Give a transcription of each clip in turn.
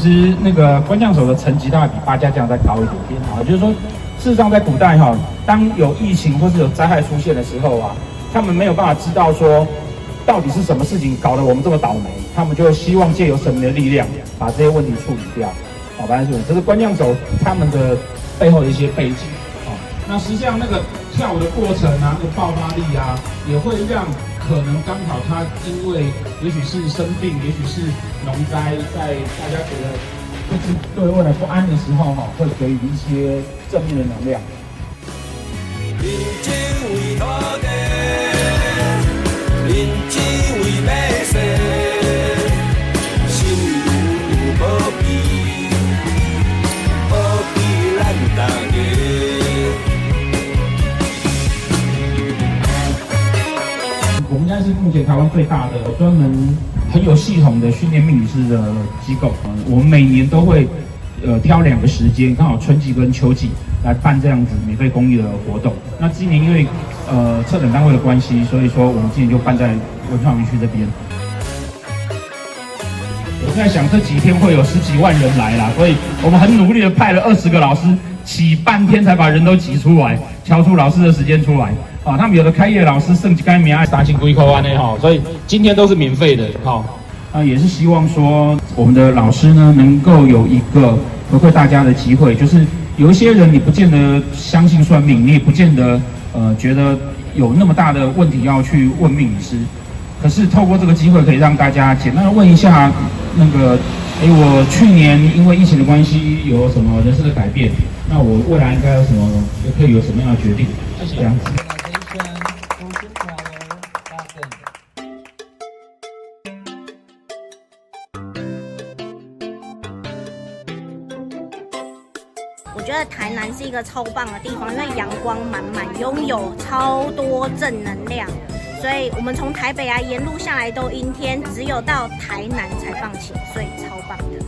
其实那个官将手的层级大概比八家将再高一点点啊，就是说，事实上在古代哈，当有疫情或是有灾害出现的时候啊，他们没有办法知道说到底是什么事情搞得我们这么倒霉，他们就希望借由神明的力量把这些问题处理掉。好，白是这是官将手他们的背后的一些背景。啊，那实际上那个跳舞的过程啊，那个爆发力啊，也会让。可能刚好他因为也许是生病，也许是农灾，在大家觉得不知对未来不安的时候，哈，会给予一些正面的能量。是目前台湾最大的专门很有系统的训练命理师的机构。我们每年都会呃挑两个时间，刚好春季跟秋季来办这样子免费公益的活动。那今年因为呃策展单位的关系，所以说我们今年就办在文创园区这边。我在想这几天会有十几万人来啦，所以我们很努力的派了二十个老师，挤半天才把人都挤出来，敲出老师的时间出来。啊，他们有的开业老师甚至开名爱杀青归扣安呢哈，所以今天都是免费的哈。啊，也是希望说我们的老师呢，能够有一个回馈大家的机会，就是有一些人你不见得相信算命，你也不见得呃觉得有那么大的问题要去问命理师，可是透过这个机会，可以让大家简单的问一下那个，哎，我去年因为疫情的关系有什么人生的改变？那我未来应该有什么，可以有什么样的决定？谢谢这样子。台南是一个超棒的地方，因为阳光满满，拥有超多正能量，所以我们从台北啊沿路下来都阴天，只有到台南才放晴，所以超棒的。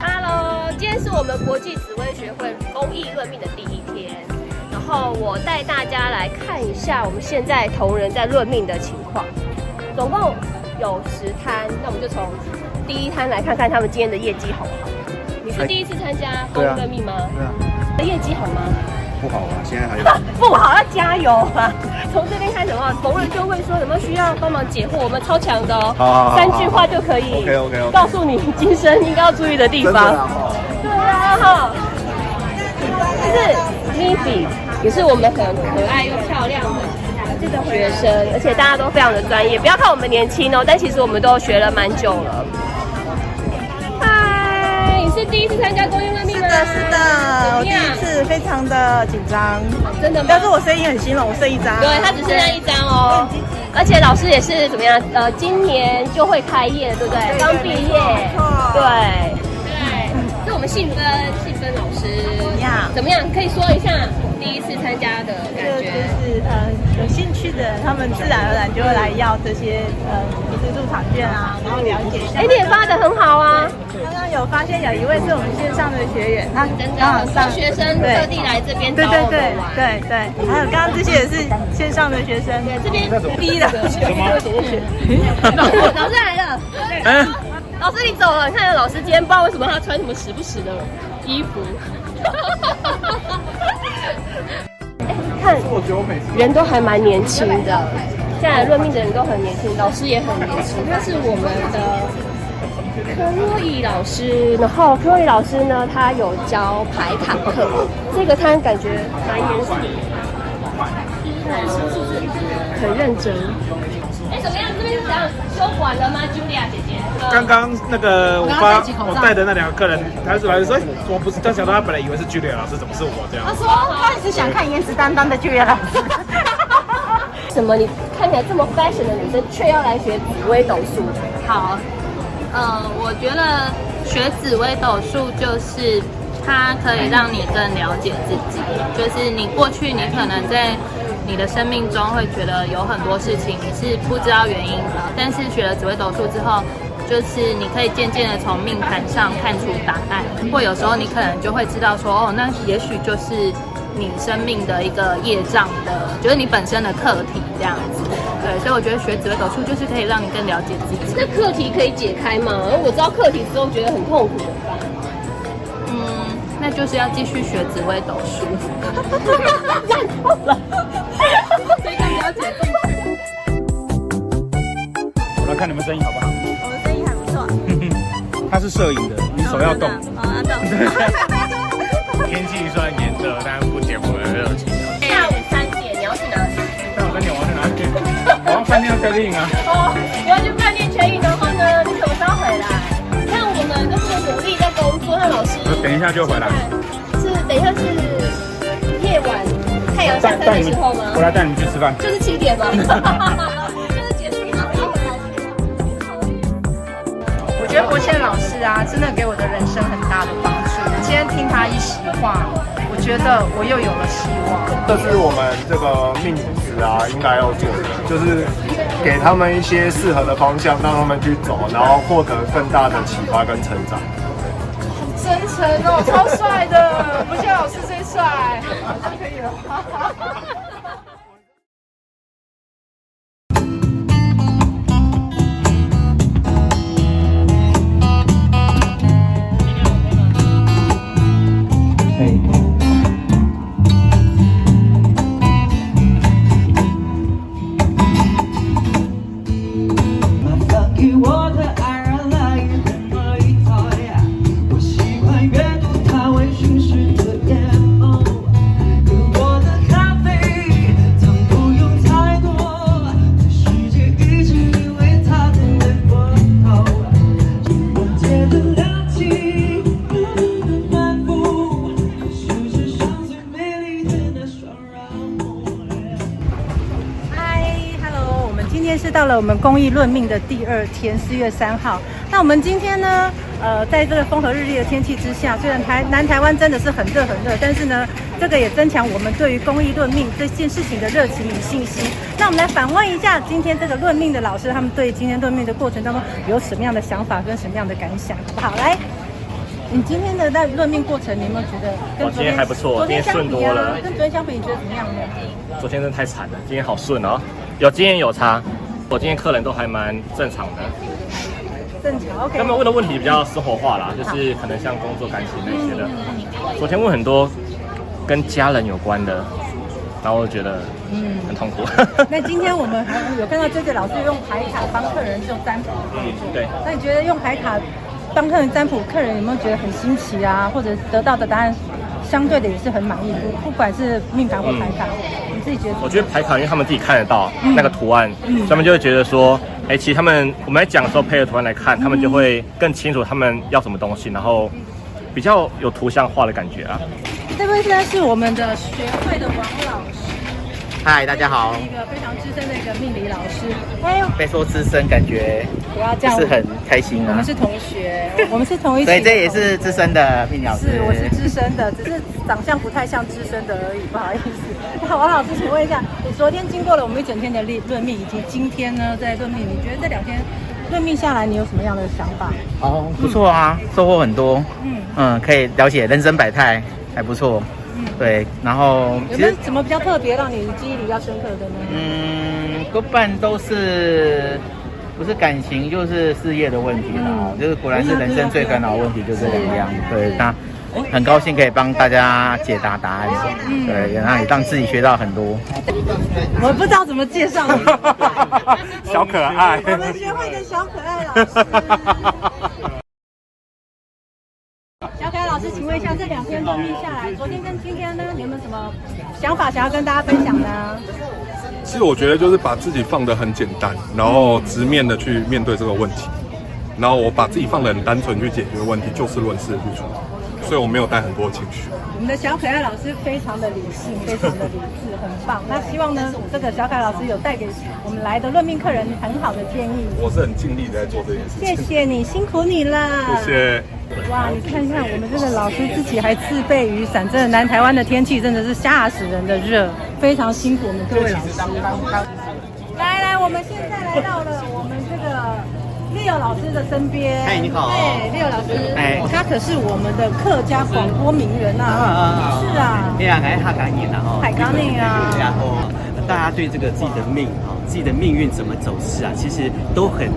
Hello，今天是我们国际紫薇学会公益论命的第一天，然后我带大家来看一下我们现在同仁在论命的情况。总共有十摊，那我们就从第一摊来看看他们今天的业绩好不好。你是第一次参加公益论命吗？对啊。对啊。业绩好吗？不好啊，现在还有。不好，要加油啊！从这边开始的话，逢人就会说有没有需要帮忙解惑，我们超强的哦。好好好。三句话就可以。OK OK OK。告诉你今生应该要注意的地方。哈，这是 Miffy，也是我们很可爱又漂亮的学生，而且大家都非常的专业。不要看我们年轻哦，但其实我们都学了蛮久了。嗨，你是第一次参加公益论命吗？是的，是的，我第一次，非常的紧张。真的吗？但是我声音很新了，我剩一张。对，他只剩下一张哦。而且老师也是怎么样？呃，今年就会开业，对不对？刚毕业。对。对是我们信芬，信芬老师呀，yeah. 怎么样？可以说一下第一次参加的感觉。就是呃，有兴趣的人，他们自然而然就会来要这些呃，就是入场券啊，然后了解一下。哎，你也发的很好啊！刚刚有发现有一位是我们线上的学员，他真的上学生特地来这边找我们玩。对对对对对，还有刚刚这些也是线上的学生，对这边逼的。什么？老师来了。嗯。老师，你走了。你看，老师今天不知道为什么他穿什么时不时的衣服。哎，看，人都还蛮年轻的。现在来论命的人都很年轻，老师也很年轻。他是我们的柯洛伊老师，然后柯洛伊老师呢，他有教排卡课。这个他感觉蛮严肃，很认真？哎，怎么样？这边是怎样修管了吗，Julia 姐姐？刚刚那个我发我带的那两个客人，他是来说，我不是，他想到他本来以为是 Julia 老师，怎么是我这样？他说他只是想看颜值担当的 Julia 老师。什么？你看起来这么 fashion 的女生，却要来学紫微斗数？好，呃，我觉得学紫微斗数就是它可以让你更了解自己，就是你过去你可能在。你的生命中会觉得有很多事情你是不知道原因的，但是学了紫微斗数之后，就是你可以渐渐的从命盘上看出答案，或有时候你可能就会知道说，哦，那也许就是你生命的一个业障的，就是你本身的课题这样子。对，所以我觉得学紫微斗数就是可以让你更了解自己。那课题可以解开吗？我知道课题之后觉得很痛苦的吧？嗯，那就是要继续学紫微斗数。烂透了，所以更了解自己。我来看你们声音好不好？他是摄影的，你手要动。哦，要动。天气虽然炎热，但不减我的热情。下午三点，你要去哪里？下午三点我要去哪里？我要饭店 check in 啊。哦，你要去饭店 check in 的话呢，你什么时候回来？看我们都是努力在工作，那老师。等一下就回来。是，等一下是夜晚太阳下山的时候吗？我来带你去吃饭。就是七点吗？觉得国宪老师啊，真的给我的人生很大的帮助。今天听他一席话，我觉得我又有了希望。这是我们这个命子啊，应该要做的，就是给他们一些适合的方向，让他们去走，然后获得更大的启发跟成长。好真诚哦，超帅的，国宪老师最帅，好像可以了。我们公益论命的第二天，四月三号。那我们今天呢，呃，在这个风和日丽的天气之下，虽然台南台湾真的是很热很热，但是呢，这个也增强我们对于公益论命这件事情的热情与信心。那我们来反问一下今天这个论命的老师，他们对今天论命的过程当中有什么样的想法跟什么样的感想？好不好？来，你今天的在论命过程，你有没有觉得跟昨天，今天还不错，昨天顺多了，跟昨天相比，你觉得怎么样呢？昨天真的太惨了，今天好顺哦，有经验有差。我今天客人都还蛮正常的，正常 OK。他们问的问题比较生活化啦，就是可能像工作、感情那些的。昨天问很多跟家人有关的，然后我觉得嗯很痛苦。那今天我们还有看到这个老师用牌卡帮客人做占卜，嗯对。那你觉得用牌卡帮客人占卜，客人有没有觉得很新奇啊？或者得到的答案相对的也是很满意，不不管是命盘或牌卡。自己觉得，我觉得排卡，因为他们自己看得到那个图案，嗯嗯、他们就会觉得说，哎、欸，其实他们我们在讲的时候配合图案来看，他们就会更清楚他们要什么东西，然后比较有图像化的感觉啊。这位现在是我们的学会的王老师。嗨，大家好。是一个非常资深的一个命理老师。哎呦，被说资深，感觉不要这样，是很开心啊。我们是同学，我们是同一。所以这也是资深的命理老师。是，我是资深的，只是长相不太像资深的而已，不好意思。那王老师，请问一下，你昨天经过了我们一整天的论论命，以及今天呢在论命，你觉得这两天论命下来，你有什么样的想法？哦，不错啊，嗯、收获很多。嗯嗯，可以了解人生百态，还不错。对，然后有没有什么比较特别让你记忆比较深刻的呢？嗯，多半都是不是感情就是事业的问题啦，嗯、就是果然是人生最烦恼的问题就这两样。对，那很高兴可以帮大家解答答案。嗯、对，然后也让自己学到很多。我不知道怎么介绍你，小可爱，我们学会的小可爱老师。请问一下，这两天封闭下来，昨天跟今天呢，你有没有什么想法想要跟大家分享呢？其实我觉得就是把自己放得很简单，然后直面的去面对这个问题，然后我把自己放得很单纯去解决问题，就事论事的去处理，所以我没有带很多情绪。我们的小可爱老师非常的理性，非常的理智，很棒。那希望呢，这个小可爱老师有带给我们来的论命客人很好的建议。我是很尽力在做这件事情。谢谢你，辛苦你了。谢谢。哇，你看看我们这个老师自己还自备雨伞，真的南台湾的天气真的是吓死人的热，非常辛苦我们各位老师。来来，我们现在来到了 Leo 老师的身边。嗨，你好。哎，Leo 老师，哎，他可是我们的客家广播名人啊。啊啊是啊。哎呀，还是哈嘎你呢哦。海嘎你啊。然后大家对这个自己的命啊，自己的命运怎么走势啊，其实都很。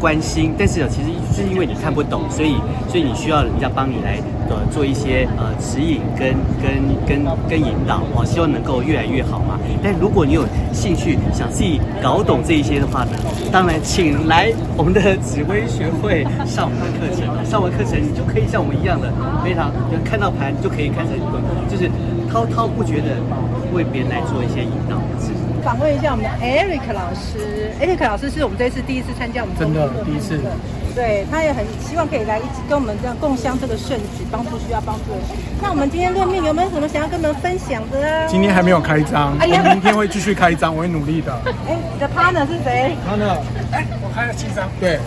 关心，但是呢，其实是因为你看不懂，所以所以你需要人家帮你来呃做一些呃指引跟跟跟跟引导哦，希望能够越来越好嘛。但如果你有兴趣想自己搞懂这一些的话呢，当然请来我们的紫薇学会上我们的课程，上完课程你就可以像我们一样的非常就看到盘就可以开始就是滔滔不绝的为别人来做一些引导。访问一下我们的 Eric 老师，Eric 老师是我们这次第一次参加我们真的第一次，对，他也很希望可以来一起跟我们这样共襄这个盛举，帮助需要帮助的人。那我们今天论命有没有什么想要跟我们分享的啊？今天还没有开张，我明天会继续开张，我会努力的。哎，你的 partner 是谁？partner，哎，我开了七张。对。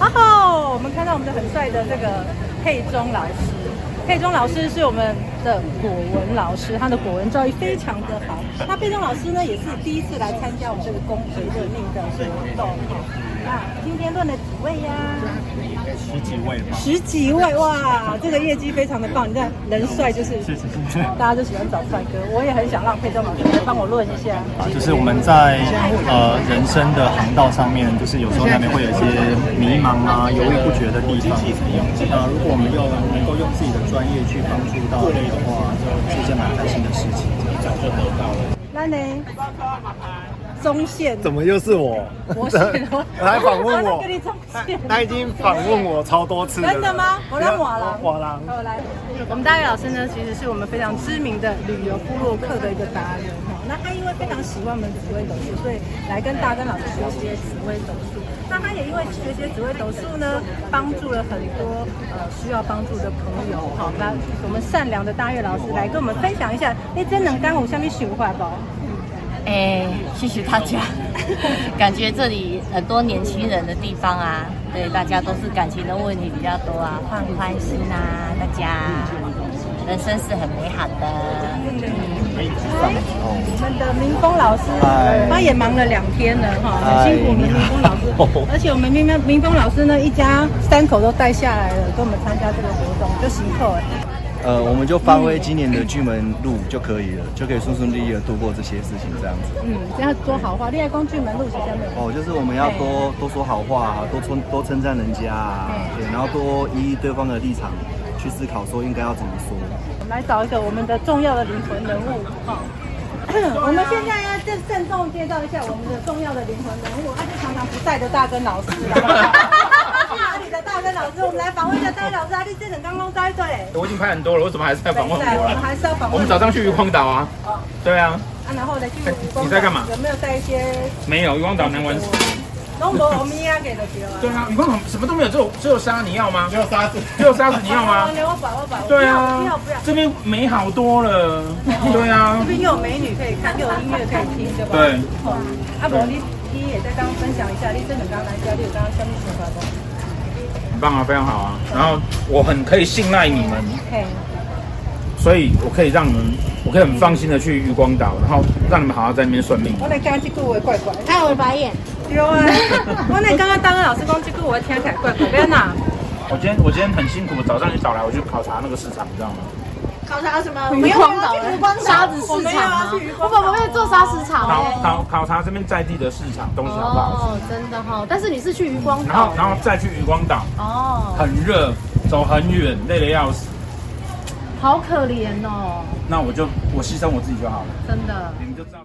哦，我们看到我们的很帅的这个佩中老师。佩中老师是我们的果文老师，他的果文造诣非常的好。那佩中老师呢，也是第一次来参加我们这个宫辟论命的活动。那今天论了几位呀？十几位吧。十几位哇，这个业绩非常的棒。你看人帅就是，是是是，大家就喜欢找帅哥。我也很想让佩中老师来帮我论一下。啊，就是我们在呃人生的航道上面，就是有时候难免会有一些迷茫啊、犹豫不决的地方。那如果我们用能够用自己的专业去帮助到你的话，就是一件蛮开心的事情。早就得到了。中线？怎么又是我？我选了。来访问我。他，他已经访问我超多次了。真的吗？我来瓦郎。瓦郎。好来，我们大岳老师呢，其实是我们非常知名的旅游部落客的一个达人哈。那他因为非常喜欢我们紫微斗数，所以来跟大根老师学习紫微斗数。那他也因为学习紫微斗数呢，帮助了很多呃需要帮助的朋友。好，那我们善良的大月老师来跟我们分享一下，你真能干我下面循环不？哎，谢谢大家。感觉这里很多年轻人的地方啊，对，大家都是感情的问题比较多啊，放宽心啊，大家，人生是很美好的。我们的明峰老师，他也忙了两天了哈，很辛苦我们明峰老师。而且我们明明明峰老师呢，一家三口都带下来了，跟我们参加这个活动，就辛苦哎。呃，我们就发挥今年的巨门路就可以了，就可以顺顺利利的度过这些事情，这样子。嗯，这样说好话，恋爱光巨门路是这样的。哦，就是我们要多多说好话，多称多称赞人家啊，对，然后多依对方的立场去思考，说应该要怎么说。我们来找一个我们的重要的灵魂人物，哈。我们现在要郑郑重介绍一下我们的重要的灵魂人物，他就常常不在的大根老师。哪里的大根老师？我们来访问一下大根老师。阿弟，这人刚刚在对。我已经拍很多了，为什么还是在访问我？我们还是要访问。我们早上去渔光岛啊。对啊。啊，然后呢？去渔光岛。你在干嘛？有没有带一些？没有，渔光岛难玩死。都没有米啊，给的对啊。对啊，渔光岛什么都没有，只有只有沙，你要吗？只有沙子，只有沙子，你要吗？我把我把。对啊。不要不要。这边美好多了。对啊。这边又有美女可以看，又有音乐可以听，对吧？对。阿伯，你你也在刚刚分享一下，你真的刚刚来家里有刚刚相信情况不？很棒啊，非常好啊。然后我很可以信赖你们。所以我可以让你们，我可以很放心的去渔光岛，然后让你们好好在那边算命。我来刚刚这句话怪怪，看我白眼。有啊，我那刚刚当个老师讲这句话听起来怪怪，不要闹？我今天我今天很辛苦，早上一早来我去考察那个市场，你知道吗？考察什么？渔光岛的沙子市场吗？我本来要做沙石场。考考考察这边在地的市场东西好不好？哦，真的哈，但是你是去渔光岛，然后然后再去渔光岛。哦。很热，走很远，累得要死。好可怜哦。那我就我牺牲我自己就好了。真的。你们就知道。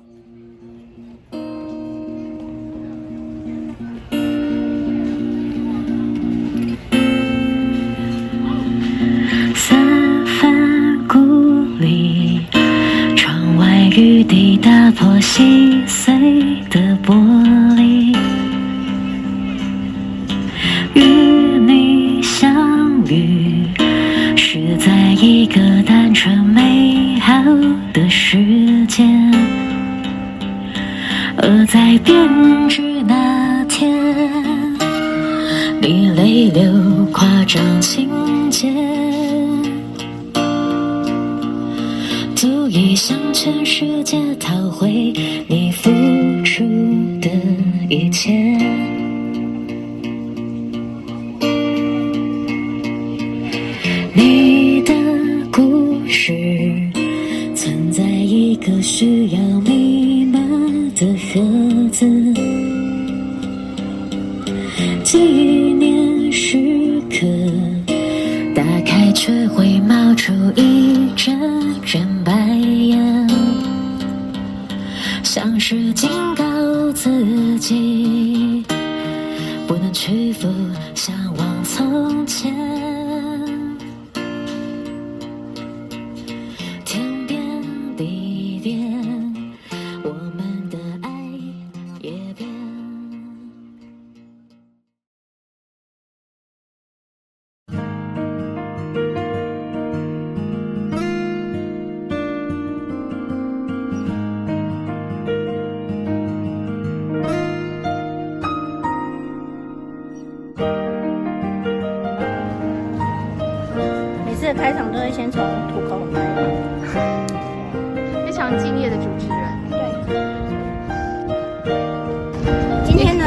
雨滴打破细碎的玻璃，与你相遇是在一个单纯美好的时间，而在编剧那天，你泪流夸张情节。足以向全世界讨回你付出的一切。屈服，向往从前。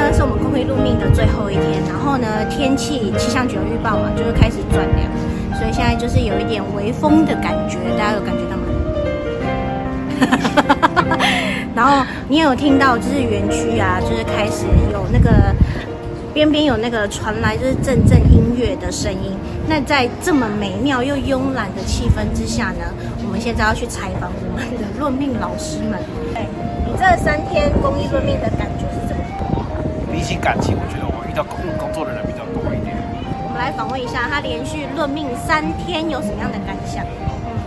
呢是我们公益路命的最后一天，然后呢天气气象局有预报嘛，就是开始转凉，所以现在就是有一点微风的感觉，大家有感觉到吗？然后你有听到就是园区啊，就是开始有那个边边有那个传来就是阵阵音乐的声音。那在这么美妙又慵懒的气氛之下呢，我们现在要去采访我们的论命老师们。哎，你这三天公益论命的感感情，我觉得我遇到工工作的人比较多一点。我们来访问一下他连续论命三天有什么样的感想？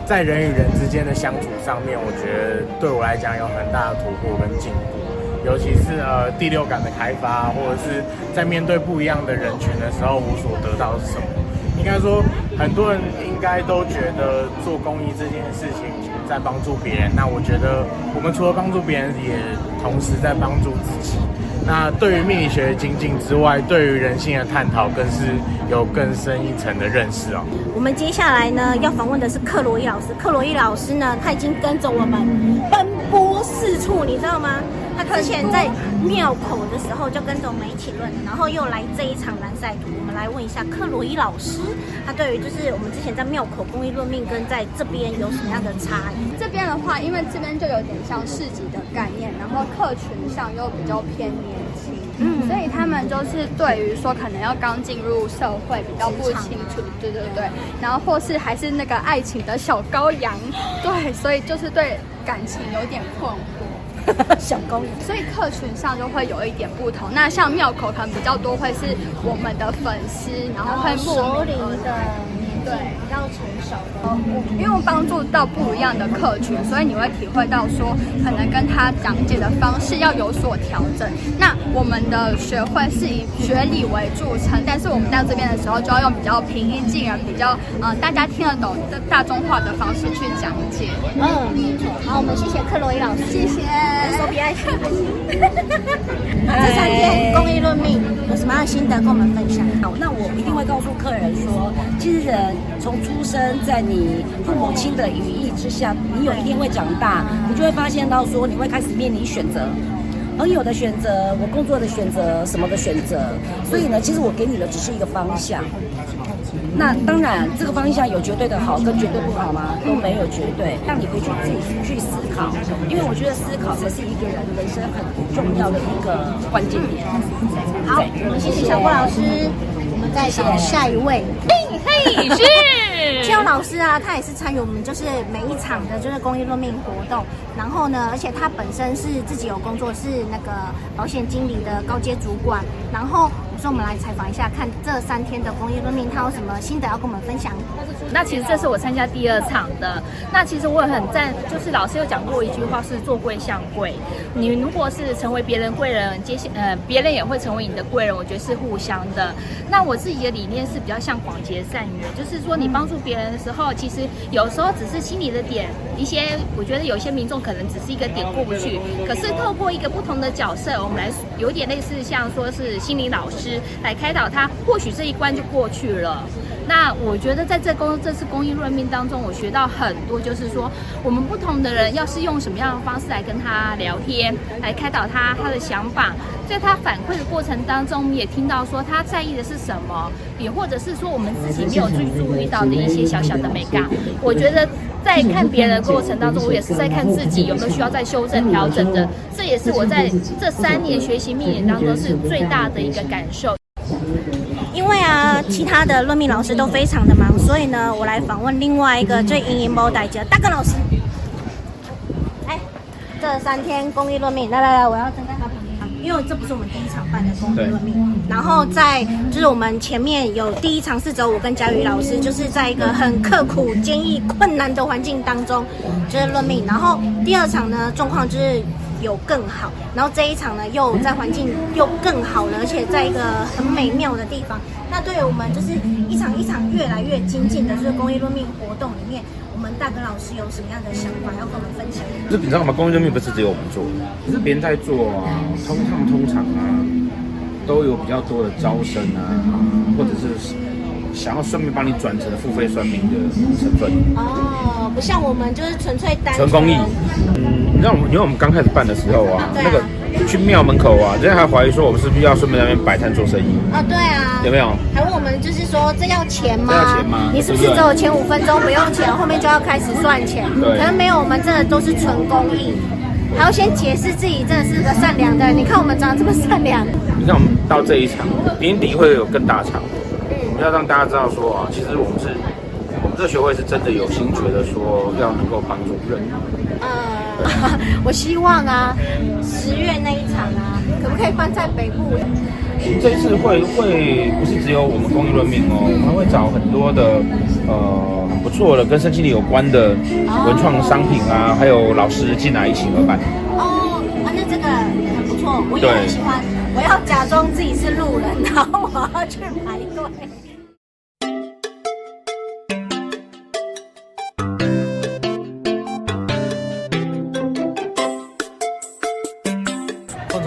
在人与人之间的相处上面，我觉得对我来讲有很大的突破跟进步，尤其是呃第六感的开发，或者是在面对不一样的人群的时候，我所得到的是什么？应该说，很多人应该都觉得做公益这件事情在帮助别人。那我觉得，我们除了帮助别人，也同时在帮助自己。那对于命理学的精进之外，对于人性的探讨，更是有更深一层的认识哦。我们接下来呢，要访问的是克罗伊老师。克罗伊老师呢，他已经跟着我们奔波四处，你知道吗？他之前在庙口的时候就跟着我们一起论，然后又来这一场蓝赛图。我们来问一下克罗伊老师，他对于就是我们之前在庙口公益论命跟在这边有什么样的差异？这边的话，因为这边就有点像市集的概念，然后客群上又比较偏年轻，嗯，所以他们就是对于说可能要刚进入社会比较不清楚，对对对，然后或是还是那个爱情的小羔羊，对，所以就是对感情有点困惑。小公寓，所以客群上就会有一点不同。那像庙口可能比较多会是我们的粉丝，然后会慕名的，对。因为帮助到不一样的客群，所以你会体会到说，可能跟他讲解的方式要有所调整。那我们的学会是以学理为著称，但是我们到这边的时候，就要用比较平易近人、比较呃大家听得懂的大众化的方式去讲解。嗯，好，我们谢谢克洛伊老师，谢谢。手比爱心。这三天公益论命有什么样的心得跟我们分享？好，那我一定会告诉客人说，其实人从出生在你父母亲的羽翼之下，你有一天会长大，你就会发现到说，你会开始面临选择，朋友的选择，我工作的选择，什么的选择。所以呢，其实我给你的只是一个方向。那当然，这个方向有绝对的好跟绝对不好吗？都没有绝对，让你回去自己去思考，因为我觉得思考才是一个人人生很重要的一个关键点。好，我们谢谢小郭老师，我们再请下一位。嘿，嘿，是。邱老师啊，他也是参与我们就是每一场的就是公益论命活动，然后呢，而且他本身是自己有工作，是那个保险经理的高阶主管，然后。所以我们来采访一下，看这三天的公益论命，他有什么心得要跟我们分享？那其实这是我参加第二场的。那其实我也很赞，就是老师有讲过一句话，是做贵像贵。你如果是成为别人贵人，接下呃别人也会成为你的贵人，我觉得是互相的。那我自己的理念是比较像广结善缘，就是说你帮助别人的时候，其实有时候只是心里的点一些，我觉得有些民众可能只是一个点过不去，可是透过一个不同的角色，我们来有点类似像说是心理老师。来开导他，或许这一关就过去了。那我觉得在这公这次公益论命当中，我学到很多，就是说我们不同的人要是用什么样的方式来跟他聊天，来开导他他的想法，在他反馈的过程当中，也听到说他在意的是什么，也或者是说我们自己没有去注意到的一些小小的美感。我觉得在看别人的过程当中，我也是在看自己有没有需要再修正调整的。这也是我在这三年学习命理当中是最大的一个感受。因为啊，其他的论命老师都非常的忙，所以呢，我来访问另外一个最引引包代的大哥老师。哎，这三天公益论命，来来来，我要看看，因为这不是我们第一场办的公益论命。然后在就是我们前面有第一场是走我跟佳宇老师，就是在一个很刻苦、坚毅、困难的环境当中就是论命。然后第二场呢，状况就是。有更好，然后这一场呢，又在环境又更好了，而且在一个很美妙的地方。那对于我们就是一场一场越来越精进的这个公益论命活动里面，们大哥老师有什么样的想法要跟我们分享？就是你知道吗？公益任命不是只有我们做，可是别人在做啊，通他们通常啊，都有比较多的招生啊，或者是。想要顺便帮你转成付费算命的成分哦，不像我们就是纯粹单纯公益。嗯，你知道我们，因为我们刚开始办的时候啊那个去庙门口啊，人家还怀疑说我们是不是要顺便在那边摆摊做生意啊？对啊，有没有？还问我们就是说这要钱吗？这要钱吗？你是不是只有前五分钟不用钱，后面就要开始算钱？对，可能没有，我们真的都是纯公益，还要先解释自己真的是个善良的人。你看我们长得这么善良。你看我们到这一场年底会有更大场。要让大家知道说啊，其实我们是，我们这个学会是真的有心，觉得说要能够帮助人。呃，我希望啊，十月那一场啊，可不可以办在北部？这次会会不是只有我们公益论命哦，我们还会找很多的呃很不错的跟身心灵有关的文创商品啊，还有老师进来一起合办。哦，啊，那这个很不错，我也很喜欢。我要假装自己是路人，然后我要去排队。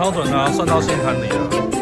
超准啊，算到心坎里了。